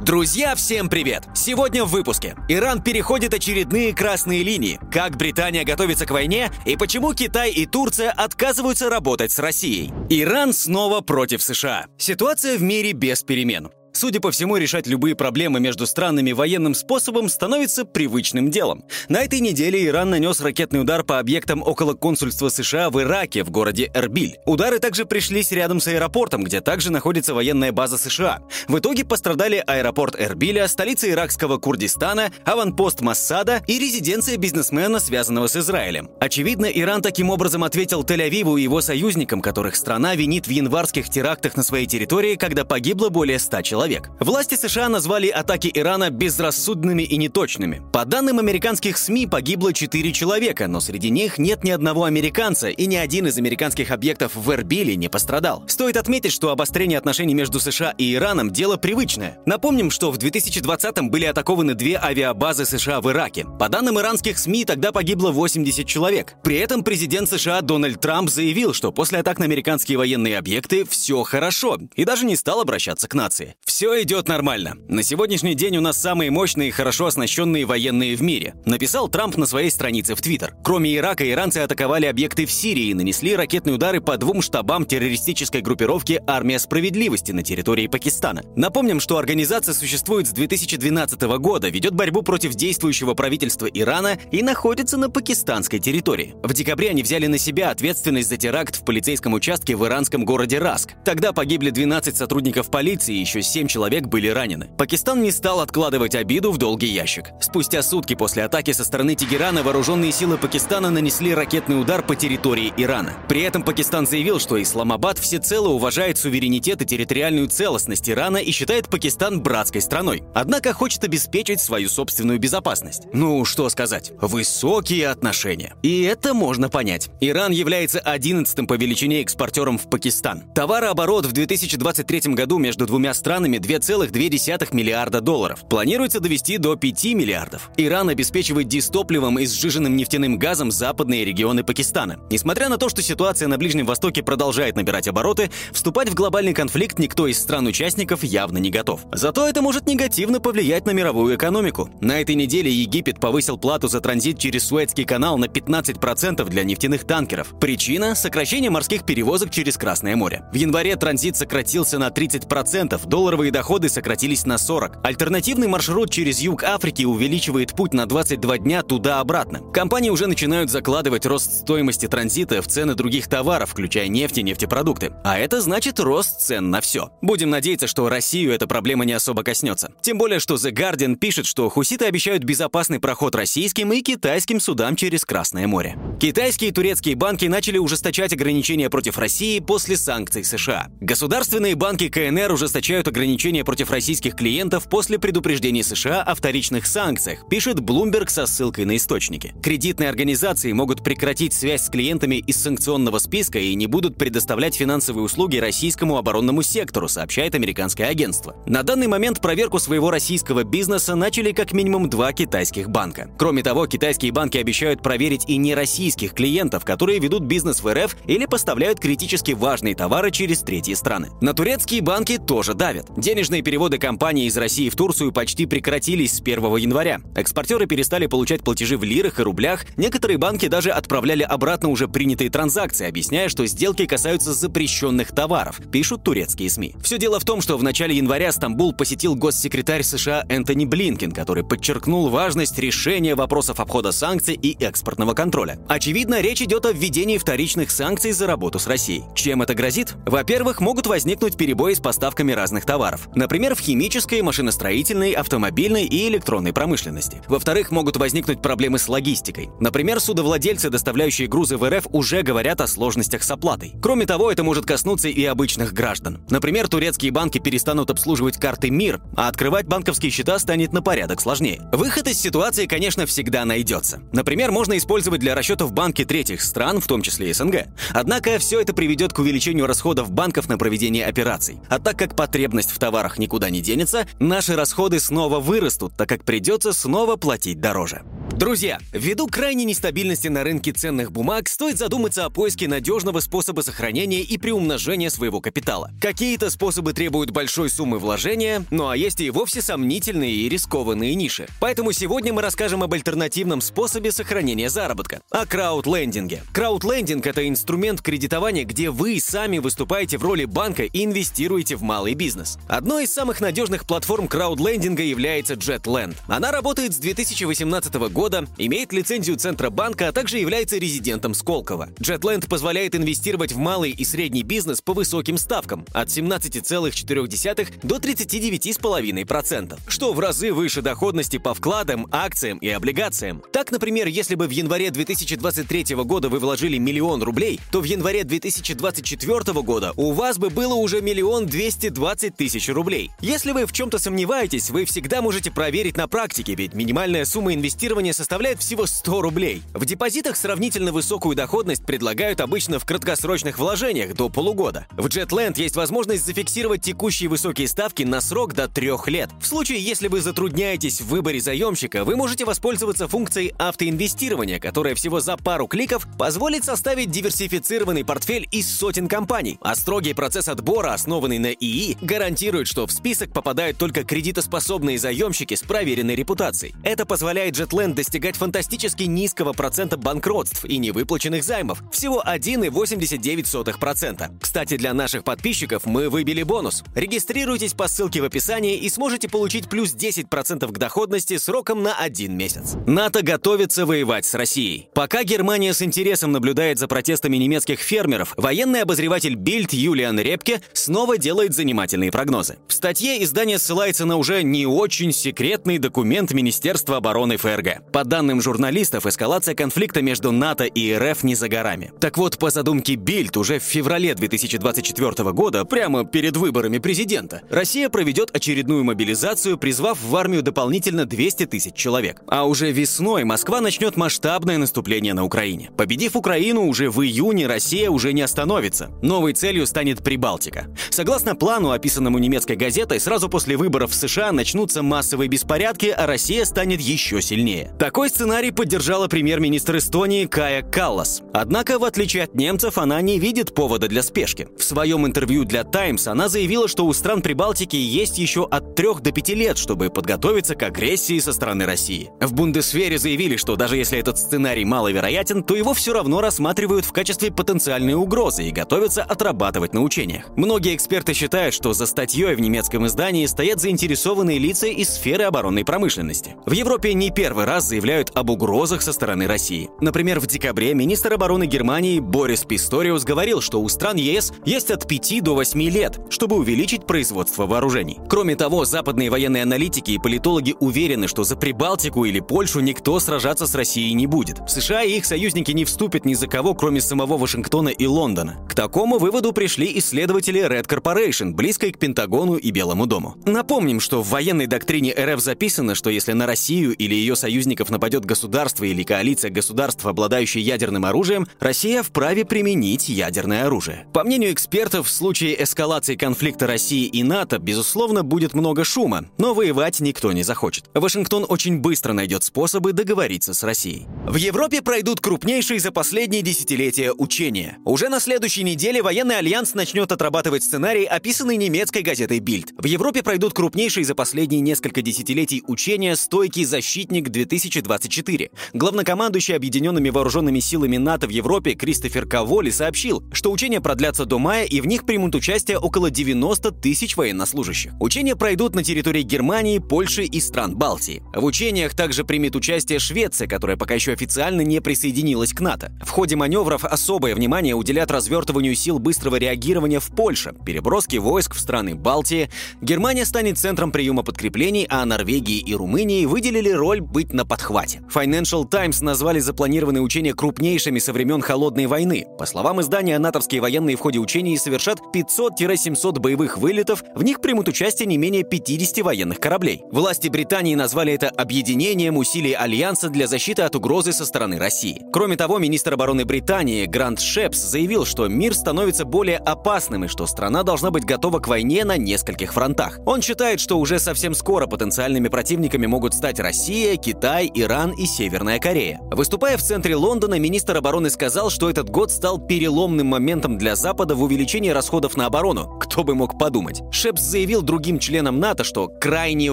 Друзья, всем привет! Сегодня в выпуске. Иран переходит очередные красные линии. Как Британия готовится к войне и почему Китай и Турция отказываются работать с Россией. Иран снова против США. Ситуация в мире без перемен. Судя по всему, решать любые проблемы между странами военным способом становится привычным делом. На этой неделе Иран нанес ракетный удар по объектам около консульства США в Ираке, в городе Эрбиль. Удары также пришлись рядом с аэропортом, где также находится военная база США. В итоге пострадали аэропорт Эрбиля, столица иракского Курдистана, аванпост Массада и резиденция бизнесмена, связанного с Израилем. Очевидно, Иран таким образом ответил Тель-Авиву и его союзникам, которых страна винит в январских терактах на своей территории, когда погибло более 100 человек человек. Власти США назвали атаки Ирана безрассудными и неточными. По данным американских СМИ, погибло 4 человека, но среди них нет ни одного американца, и ни один из американских объектов в Эрбиле не пострадал. Стоит отметить, что обострение отношений между США и Ираном – дело привычное. Напомним, что в 2020-м были атакованы две авиабазы США в Ираке. По данным иранских СМИ, тогда погибло 80 человек. При этом президент США Дональд Трамп заявил, что после атак на американские военные объекты все хорошо, и даже не стал обращаться к нации. Все идет нормально. На сегодняшний день у нас самые мощные и хорошо оснащенные военные в мире. Написал Трамп на своей странице в Твиттер. Кроме Ирака, иранцы атаковали объекты в Сирии и нанесли ракетные удары по двум штабам террористической группировки «Армия справедливости» на территории Пакистана. Напомним, что организация существует с 2012 года, ведет борьбу против действующего правительства Ирана и находится на пакистанской территории. В декабре они взяли на себя ответственность за теракт в полицейском участке в иранском городе Раск. Тогда погибли 12 сотрудников полиции и еще 7 человек были ранены. Пакистан не стал откладывать обиду в долгий ящик. Спустя сутки после атаки со стороны Тегерана вооруженные силы Пакистана нанесли ракетный удар по территории Ирана. При этом Пакистан заявил, что Исламабад всецело уважает суверенитет и территориальную целостность Ирана и считает Пакистан братской страной. Однако хочет обеспечить свою собственную безопасность. Ну, что сказать, высокие отношения. И это можно понять. Иран является одиннадцатым по величине экспортером в Пакистан. Товарооборот в 2023 году между двумя странами 2,2 миллиарда долларов. Планируется довести до 5 миллиардов. Иран обеспечивает дистопливом и сжиженным нефтяным газом западные регионы Пакистана. Несмотря на то, что ситуация на Ближнем Востоке продолжает набирать обороты, вступать в глобальный конфликт никто из стран-участников явно не готов. Зато это может негативно повлиять на мировую экономику. На этой неделе Египет повысил плату за транзит через Суэцкий канал на 15% для нефтяных танкеров. Причина – сокращение морских перевозок через Красное море. В январе транзит сократился на 30%, долларовые Путевые доходы сократились на 40. Альтернативный маршрут через юг Африки увеличивает путь на 22 дня туда-обратно. Компании уже начинают закладывать рост стоимости транзита в цены других товаров, включая нефть и нефтепродукты. А это значит рост цен на все. Будем надеяться, что Россию эта проблема не особо коснется. Тем более, что The Guardian пишет, что хуситы обещают безопасный проход российским и китайским судам через Красное море. Китайские и турецкие банки начали ужесточать ограничения против России после санкций США. Государственные банки КНР ужесточают ограничения ограничения против российских клиентов после предупреждений США о вторичных санкциях, пишет Bloomberg со ссылкой на источники. Кредитные организации могут прекратить связь с клиентами из санкционного списка и не будут предоставлять финансовые услуги российскому оборонному сектору, сообщает американское агентство. На данный момент проверку своего российского бизнеса начали как минимум два китайских банка. Кроме того, китайские банки обещают проверить и нероссийских клиентов, которые ведут бизнес в РФ или поставляют критически важные товары через третьи страны. На турецкие банки тоже давят. Денежные переводы компании из России в Турцию почти прекратились с 1 января. Экспортеры перестали получать платежи в лирах и рублях, некоторые банки даже отправляли обратно уже принятые транзакции, объясняя, что сделки касаются запрещенных товаров, пишут турецкие СМИ. Все дело в том, что в начале января Стамбул посетил госсекретарь США Энтони Блинкен, который подчеркнул важность решения вопросов обхода санкций и экспортного контроля. Очевидно, речь идет о введении вторичных санкций за работу с Россией. Чем это грозит? Во-первых, могут возникнуть перебои с поставками разных товаров товаров, например, в химической, машиностроительной, автомобильной и электронной промышленности. Во-вторых, могут возникнуть проблемы с логистикой. Например, судовладельцы, доставляющие грузы в РФ, уже говорят о сложностях с оплатой. Кроме того, это может коснуться и обычных граждан. Например, турецкие банки перестанут обслуживать карты МИР, а открывать банковские счета станет на порядок сложнее. Выход из ситуации, конечно, всегда найдется. Например, можно использовать для расчетов банки третьих стран, в том числе СНГ. Однако все это приведет к увеличению расходов банков на проведение операций. А так как потребность в товарах никуда не денется, наши расходы снова вырастут, так как придется снова платить дороже. Друзья, ввиду крайней нестабильности на рынке ценных бумаг, стоит задуматься о поиске надежного способа сохранения и приумножения своего капитала. Какие-то способы требуют большой суммы вложения, ну а есть и вовсе сомнительные и рискованные ниши. Поэтому сегодня мы расскажем об альтернативном способе сохранения заработка – о краудлендинге. Краудлендинг – это инструмент кредитования, где вы сами выступаете в роли банка и инвестируете в малый бизнес. Одной из самых надежных платформ краудлендинга является JetLand. Она работает с 2018 года имеет лицензию Центробанка, а также является резидентом Сколково. JetLand позволяет инвестировать в малый и средний бизнес по высоким ставкам от 17,4 до 39,5%, что в разы выше доходности по вкладам, акциям и облигациям. Так, например, если бы в январе 2023 года вы вложили миллион рублей, то в январе 2024 года у вас бы было уже миллион 220 тысяч рублей. Если вы в чем-то сомневаетесь, вы всегда можете проверить на практике, ведь минимальная сумма инвестирования составляет всего 100 рублей. В депозитах сравнительно высокую доходность предлагают обычно в краткосрочных вложениях до полугода. В JetLand есть возможность зафиксировать текущие высокие ставки на срок до трех лет. В случае, если вы затрудняетесь в выборе заемщика, вы можете воспользоваться функцией автоинвестирования, которая всего за пару кликов позволит составить диверсифицированный портфель из сотен компаний, а строгий процесс отбора, основанный на ИИ, гарантирует, что в список попадают только кредитоспособные заемщики с проверенной репутацией. Это позволяет JetLand достигать фантастически низкого процента банкротств и невыплаченных займов – всего 1,89%. Кстати, для наших подписчиков мы выбили бонус. Регистрируйтесь по ссылке в описании и сможете получить плюс 10% к доходности сроком на один месяц. НАТО готовится воевать с Россией. Пока Германия с интересом наблюдает за протестами немецких фермеров, военный обозреватель Бильд Юлиан Репке снова делает занимательные прогнозы. В статье издание ссылается на уже не очень секретный документ Министерства обороны ФРГ. По данным журналистов, эскалация конфликта между НАТО и РФ не за горами. Так вот, по задумке Бильд, уже в феврале 2024 года, прямо перед выборами президента, Россия проведет очередную мобилизацию, призвав в армию дополнительно 200 тысяч человек. А уже весной Москва начнет масштабное наступление на Украине. Победив Украину, уже в июне Россия уже не остановится. Новой целью станет Прибалтика. Согласно плану, описанному немецкой газетой, сразу после выборов в США начнутся массовые беспорядки, а Россия станет еще сильнее. Такой сценарий поддержала премьер-министр Эстонии Кая Каллас. Однако, в отличие от немцев, она не видит повода для спешки. В своем интервью для Times она заявила, что у стран Прибалтики есть еще от 3 до 5 лет, чтобы подготовиться к агрессии со стороны России. В Бундесвере заявили, что даже если этот сценарий маловероятен, то его все равно рассматривают в качестве потенциальной угрозы и готовятся отрабатывать на учениях. Многие эксперты считают, что за статьей в немецком издании стоят заинтересованные лица из сферы оборонной промышленности. В Европе не первый раз заявляют об угрозах со стороны России. Например, в декабре министр обороны Германии Борис Писториус говорил, что у стран ЕС есть от 5 до 8 лет, чтобы увеличить производство вооружений. Кроме того, западные военные аналитики и политологи уверены, что за Прибалтику или Польшу никто сражаться с Россией не будет. США и их союзники не вступят ни за кого, кроме самого Вашингтона и Лондона. К такому выводу пришли исследователи Red Corporation, близкой к Пентагону и Белому дому. Напомним, что в военной доктрине РФ записано, что если на Россию или ее союзников нападет государство или коалиция государств, обладающие ядерным оружием, Россия вправе применить ядерное оружие. По мнению экспертов, в случае эскалации конфликта России и НАТО, безусловно, будет много шума, но воевать никто не захочет. Вашингтон очень быстро найдет способы договориться с Россией. В Европе пройдут крупнейшие за последние десятилетия учения. Уже на следующей неделе военный альянс начнет отрабатывать сценарий, описанный немецкой газетой Bild. В Европе пройдут крупнейшие за последние несколько десятилетий учения «Стойкий защитник 2000 2024. Главнокомандующий Объединенными Вооруженными Силами НАТО в Европе Кристофер Каволи сообщил, что учения продлятся до мая и в них примут участие около 90 тысяч военнослужащих. Учения пройдут на территории Германии, Польши и стран Балтии. В учениях также примет участие Швеция, которая пока еще официально не присоединилась к НАТО. В ходе маневров особое внимание уделят развертыванию сил быстрого реагирования в Польше, переброске войск в страны Балтии. Германия станет центром приема подкреплений, а Норвегии и Румынии выделили роль быть на подхвате. Financial Times назвали запланированные учения крупнейшими со времен Холодной войны. По словам издания, натовские военные в ходе учений совершат 500-700 боевых вылетов, в них примут участие не менее 50 военных кораблей. Власти Британии назвали это объединением усилий Альянса для защиты от угрозы со стороны России. Кроме того, министр обороны Британии Грант Шепс заявил, что мир становится более опасным и что страна должна быть готова к войне на нескольких фронтах. Он считает, что уже совсем скоро потенциальными противниками могут стать Россия, Китай, Иран и Северная Корея. Выступая в центре Лондона, министр обороны сказал, что этот год стал переломным моментом для Запада в увеличении расходов на оборону. Кто бы мог подумать. Шепс заявил другим членам НАТО, что крайне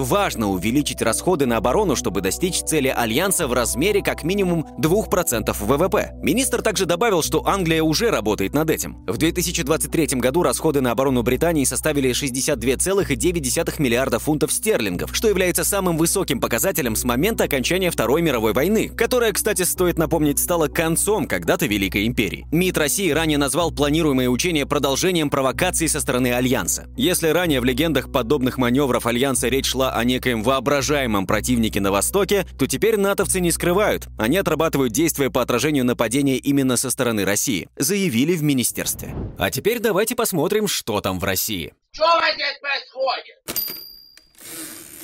важно увеличить расходы на оборону, чтобы достичь цели Альянса в размере как минимум 2% ВВП. Министр также добавил, что Англия уже работает над этим. В 2023 году расходы на оборону Британии составили 62,9 миллиарда фунтов стерлингов, что является самым высоким показателем с момента окончания Второй мировой войны, которая, кстати, стоит напомнить, стала концом когда-то Великой империи. МИД России ранее назвал планируемые учения продолжением провокаций со стороны Альянса. Если ранее в легендах подобных маневров Альянса речь шла о некоем воображаемом противнике на Востоке, то теперь натовцы не скрывают. Они отрабатывают действия по отражению нападения именно со стороны России, заявили в министерстве. А теперь давайте посмотрим, что там в России. Что здесь происходит?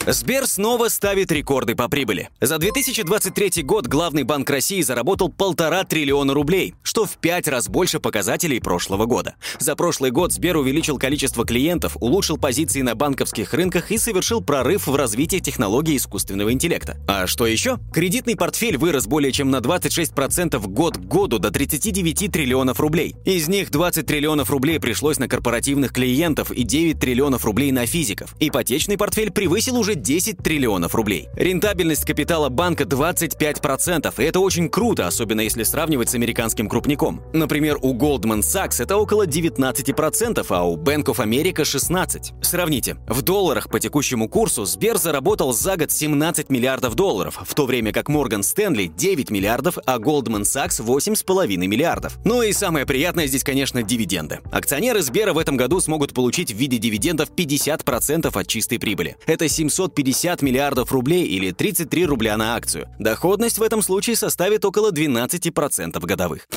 Сбер снова ставит рекорды по прибыли. За 2023 год главный банк России заработал полтора триллиона рублей, что в пять раз больше показателей прошлого года. За прошлый год Сбер увеличил количество клиентов, улучшил позиции на банковских рынках и совершил прорыв в развитии технологий искусственного интеллекта. А что еще? Кредитный портфель вырос более чем на 26% год к году до 39 триллионов рублей. Из них 20 триллионов рублей пришлось на корпоративных клиентов и 9 триллионов рублей на физиков. Ипотечный портфель превысил уже уже 10 триллионов рублей. Рентабельность капитала банка 25%, и это очень круто, особенно если сравнивать с американским крупником. Например, у Goldman Sachs это около 19%, а у Bank of America 16%. Сравните. В долларах по текущему курсу Сбер заработал за год 17 миллиардов долларов, в то время как Morgan Stanley 9 миллиардов, а Goldman Sachs 8,5 миллиардов. Ну и самое приятное здесь, конечно, дивиденды. Акционеры Сбера в этом году смогут получить в виде дивидендов 50% от чистой прибыли. Это 700 750 миллиардов рублей или 33 рубля на акцию. Доходность в этом случае составит около 12% годовых.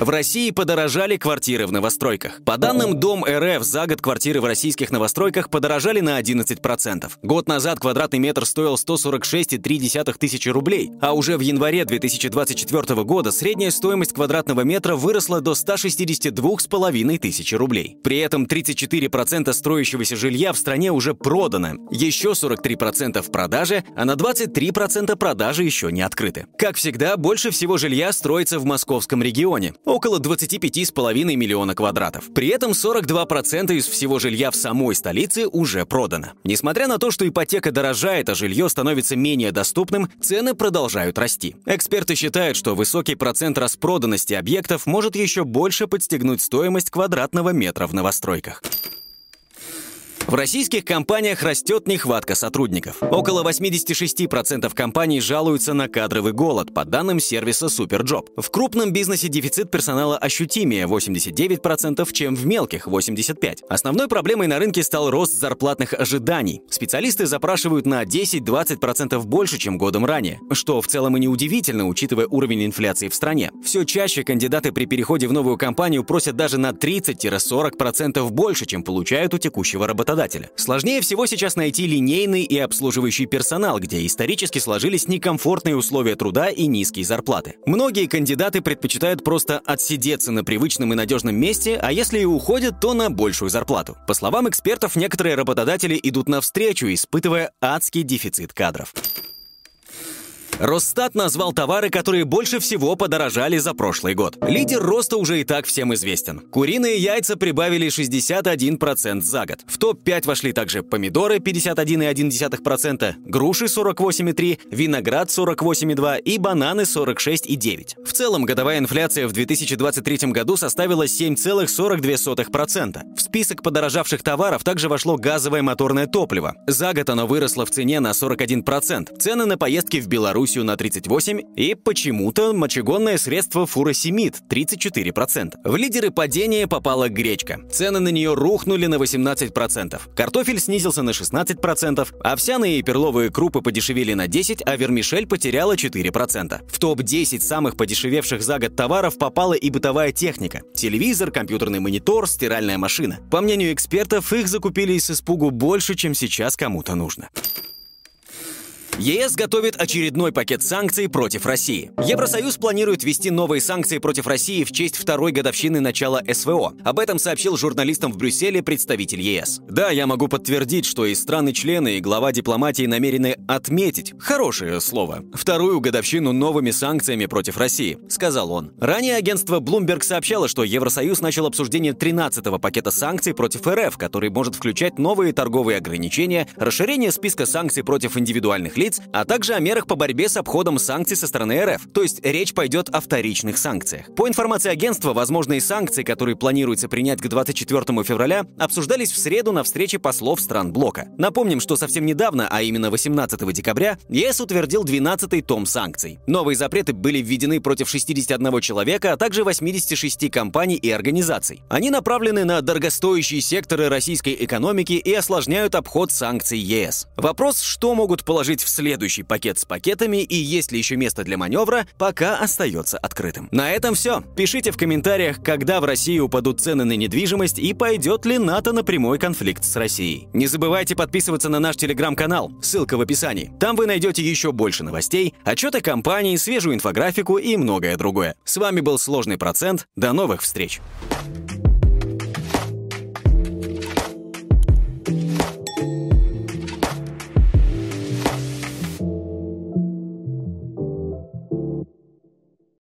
В России подорожали квартиры в новостройках. По данным Дом РФ, за год квартиры в российских новостройках подорожали на 11%. Год назад квадратный метр стоил 146,3 тысячи рублей, а уже в январе 2024 года средняя стоимость квадратного метра выросла до 162,5 тысячи рублей. При этом 34% строящегося жилья в стране уже продано, еще 43% в продаже, а на 23% продажи еще не открыты. Как всегда, больше всего жилья строится в московском регионе около 25,5 миллиона квадратов. При этом 42% из всего жилья в самой столице уже продано. Несмотря на то, что ипотека дорожает, а жилье становится менее доступным, цены продолжают расти. Эксперты считают, что высокий процент распроданности объектов может еще больше подстегнуть стоимость квадратного метра в новостройках. В российских компаниях растет нехватка сотрудников. Около 86% компаний жалуются на кадровый голод, по данным сервиса Superjob. В крупном бизнесе дефицит персонала ощутимее 89%, чем в мелких 85%. Основной проблемой на рынке стал рост зарплатных ожиданий. Специалисты запрашивают на 10-20% больше, чем годом ранее, что в целом и неудивительно, учитывая уровень инфляции в стране. Все чаще кандидаты при переходе в новую компанию просят даже на 30-40% больше, чем получают у текущего работодателя работодателя. Сложнее всего сейчас найти линейный и обслуживающий персонал, где исторически сложились некомфортные условия труда и низкие зарплаты. Многие кандидаты предпочитают просто отсидеться на привычном и надежном месте, а если и уходят, то на большую зарплату. По словам экспертов, некоторые работодатели идут навстречу, испытывая адский дефицит кадров. Росстат назвал товары, которые больше всего подорожали за прошлый год. Лидер роста уже и так всем известен. Куриные яйца прибавили 61% за год. В топ-5 вошли также помидоры 51,1%, груши 48,3%, виноград 48,2% и бананы 46,9%. В целом годовая инфляция в 2023 году составила 7,42%. В список подорожавших товаров также вошло газовое моторное топливо. За год оно выросло в цене на 41%. Цены на поездки в Беларусь Белоруссию на 38% и почему-то мочегонное средство фуросемид 34%. В лидеры падения попала гречка. Цены на нее рухнули на 18%. Картофель снизился на 16%, овсяные и перловые крупы подешевели на 10%, а вермишель потеряла 4%. В топ-10 самых подешевевших за год товаров попала и бытовая техника. Телевизор, компьютерный монитор, стиральная машина. По мнению экспертов, их закупили из испугу больше, чем сейчас кому-то нужно. ЕС готовит очередной пакет санкций против России. Евросоюз планирует ввести новые санкции против России в честь второй годовщины начала СВО. Об этом сообщил журналистам в Брюсселе представитель ЕС. Да, я могу подтвердить, что и страны-члены, и глава дипломатии намерены отметить, хорошее слово, вторую годовщину новыми санкциями против России, сказал он. Ранее агентство Bloomberg сообщало, что Евросоюз начал обсуждение 13-го пакета санкций против РФ, который может включать новые торговые ограничения, расширение списка санкций против индивидуальных лиц, а также о мерах по борьбе с обходом санкций со стороны РФ. То есть речь пойдет о вторичных санкциях. По информации агентства, возможные санкции, которые планируется принять к 24 февраля, обсуждались в среду на встрече послов стран блока. Напомним, что совсем недавно, а именно 18 декабря, ЕС утвердил 12-й том санкций. Новые запреты были введены против 61 человека, а также 86 компаний и организаций. Они направлены на дорогостоящие секторы российской экономики и осложняют обход санкций ЕС. Вопрос, что могут положить в следующий пакет с пакетами и есть ли еще место для маневра, пока остается открытым. На этом все. Пишите в комментариях, когда в России упадут цены на недвижимость и пойдет ли НАТО на прямой конфликт с Россией. Не забывайте подписываться на наш телеграм-канал, ссылка в описании. Там вы найдете еще больше новостей, отчеты компании, свежую инфографику и многое другое. С вами был Сложный процент. До новых встреч!